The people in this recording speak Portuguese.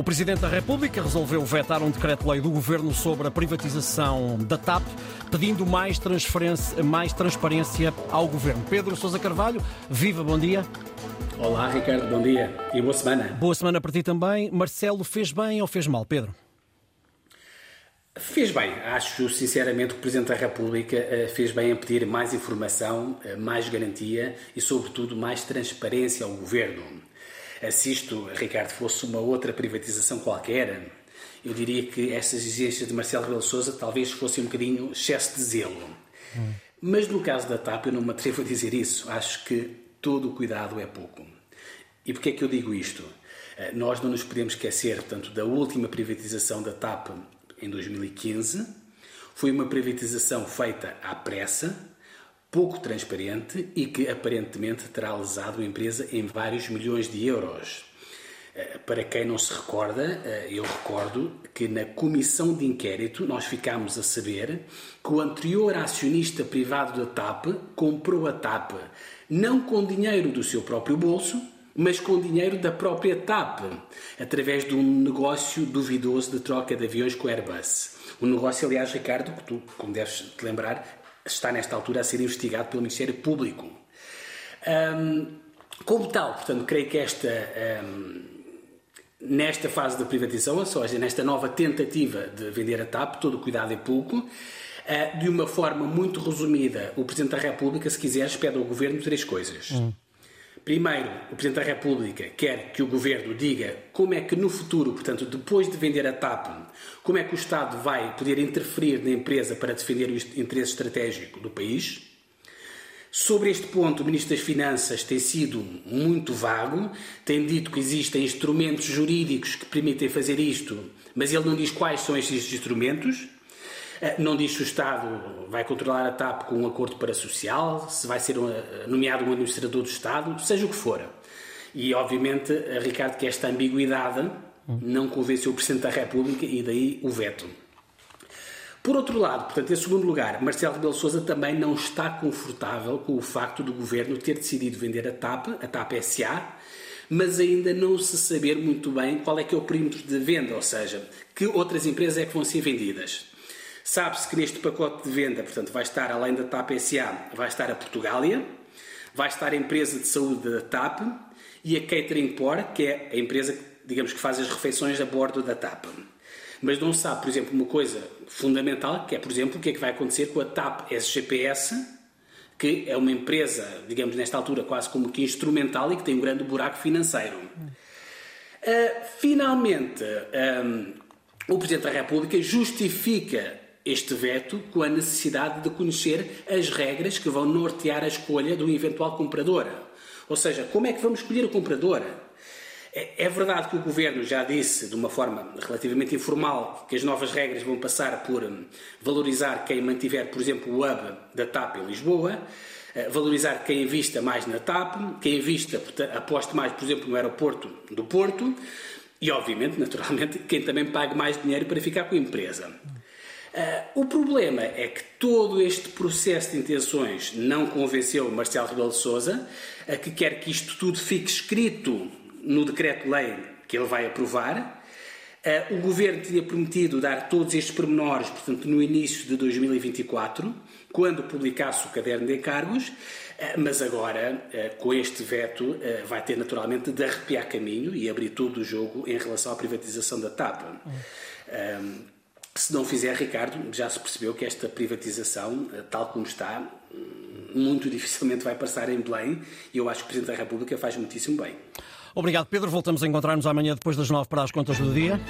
O Presidente da República resolveu vetar um decreto-lei do Governo sobre a privatização da TAP, pedindo mais, mais transparência ao Governo. Pedro Sousa Carvalho, viva, bom dia. Olá, Ricardo, bom dia e boa semana. Boa semana para ti também. Marcelo, fez bem ou fez mal, Pedro? Fez bem. Acho sinceramente que o Presidente da República eh, fez bem em pedir mais informação, eh, mais garantia e, sobretudo, mais transparência ao Governo. Se isto, Ricardo, fosse uma outra privatização qualquer, eu diria que estas exigências de Marcelo Rebelo Sousa talvez fossem um bocadinho excesso de zelo. Hum. Mas no caso da TAP eu não me atrevo a dizer isso. Acho que todo o cuidado é pouco. E porquê é que eu digo isto? Eh, nós não nos podemos esquecer, portanto, da última privatização da TAP em 2015. Foi uma privatização feita à pressa, pouco transparente e que aparentemente terá lesado a empresa em vários milhões de euros. Eh, para quem não se recorda, eh, eu recordo que na comissão de inquérito nós ficámos a saber que o anterior acionista privado da TAP comprou a TAP não com dinheiro do seu próprio bolso, mas com dinheiro da própria TAP, através de um negócio duvidoso de troca de aviões com Airbus. Um negócio, aliás, Ricardo, que tu, como deves te lembrar, está nesta altura a ser investigado pelo Ministério Público. Um, como tal, portanto, creio que esta, um, nesta fase da privatização, ou seja, nesta nova tentativa de vender a TAP, todo o cuidado é pouco, uh, de uma forma muito resumida, o Presidente da República, se quiseres, pede ao Governo três coisas. Hum. Primeiro, o Presidente da República quer que o Governo diga como é que no futuro, portanto, depois de vender a TAP, como é que o Estado vai poder interferir na empresa para defender o interesse estratégico do país. Sobre este ponto, o Ministro das Finanças tem sido muito vago, tem dito que existem instrumentos jurídicos que permitem fazer isto, mas ele não diz quais são estes instrumentos. Eh, não diz se o Estado vai controlar a TAP com um acordo parasocial, se vai ser nomeado um administrador do Estado, seja o que for. E, obviamente, Ricardo, que esta ambiguidade não convenceu o Presidente da República e daí o veto. Por outro lado, portanto, em segundo lugar, Marcelo Rebelo Sousa também não está confortável com o facto do governo ter decidido vender a TAP, a TAP SA, mas ainda não se saber muito bem qual é que é o perímetro de venda, ou seja, que outras empresas é que vão ser vendidas. Sabe-se que neste pacote de venda, portanto, vai estar, além da TAP SA, vai estar a Portugália, vai estar a empresa de saúde da TAP e a Catering Por, que é a empresa, digamos, que faz as refeições a bordo da TAP. Mas não sabe, por exemplo, uma coisa fundamental, que é, por exemplo, o que é que vai acontecer com a TAP SGPS, que é uma empresa, digamos, nesta altura quase como que instrumental e que tem um grande buraco financeiro. Uh, finalmente, um, o Presidente da República justifica este veto com a necessidade de conhecer as regras que vão nortear a escolha do eventual comprador. Ou seja, como é que vamos escolher o comprador? É, é verdade que o governo já disse, de uma forma relativamente informal, que as novas regras vão passar por hum, valorizar quem mantiver, por exemplo, o hub da TAP em Lisboa, eh, valorizar quem invista mais na TAP, quem invista, aposte mais, por exemplo, no aeroporto do Porto e, obviamente, naturalmente, quem também pague mais dinheiro para ficar com a empresa. Uh, o problema é que todo este processo de intenções não convenceu Marcelo Rebelo de Sousa, uh, que quer que isto tudo fique escrito no decreto-lei que ele vai aprovar. Uh, o governo tinha prometido dar todos estes pormenores, portanto, no início de 2024, quando publicasse o caderno de encargos, mas agora, com este veto, vai ter naturalmente de arrepiar caminho e abrir todo o jogo em relação à privatização da TAP. Hum se não fizer, Ricardo, já se percebeu que esta privatização, eh, tal como está, hum, muito dificilmente vai passar em Belém e eu acho que o Presidente da República faz muitíssimo bem. Obrigado, Pedro. Voltamos a encontrar-nos amanhã depois das nove para as contas do dia.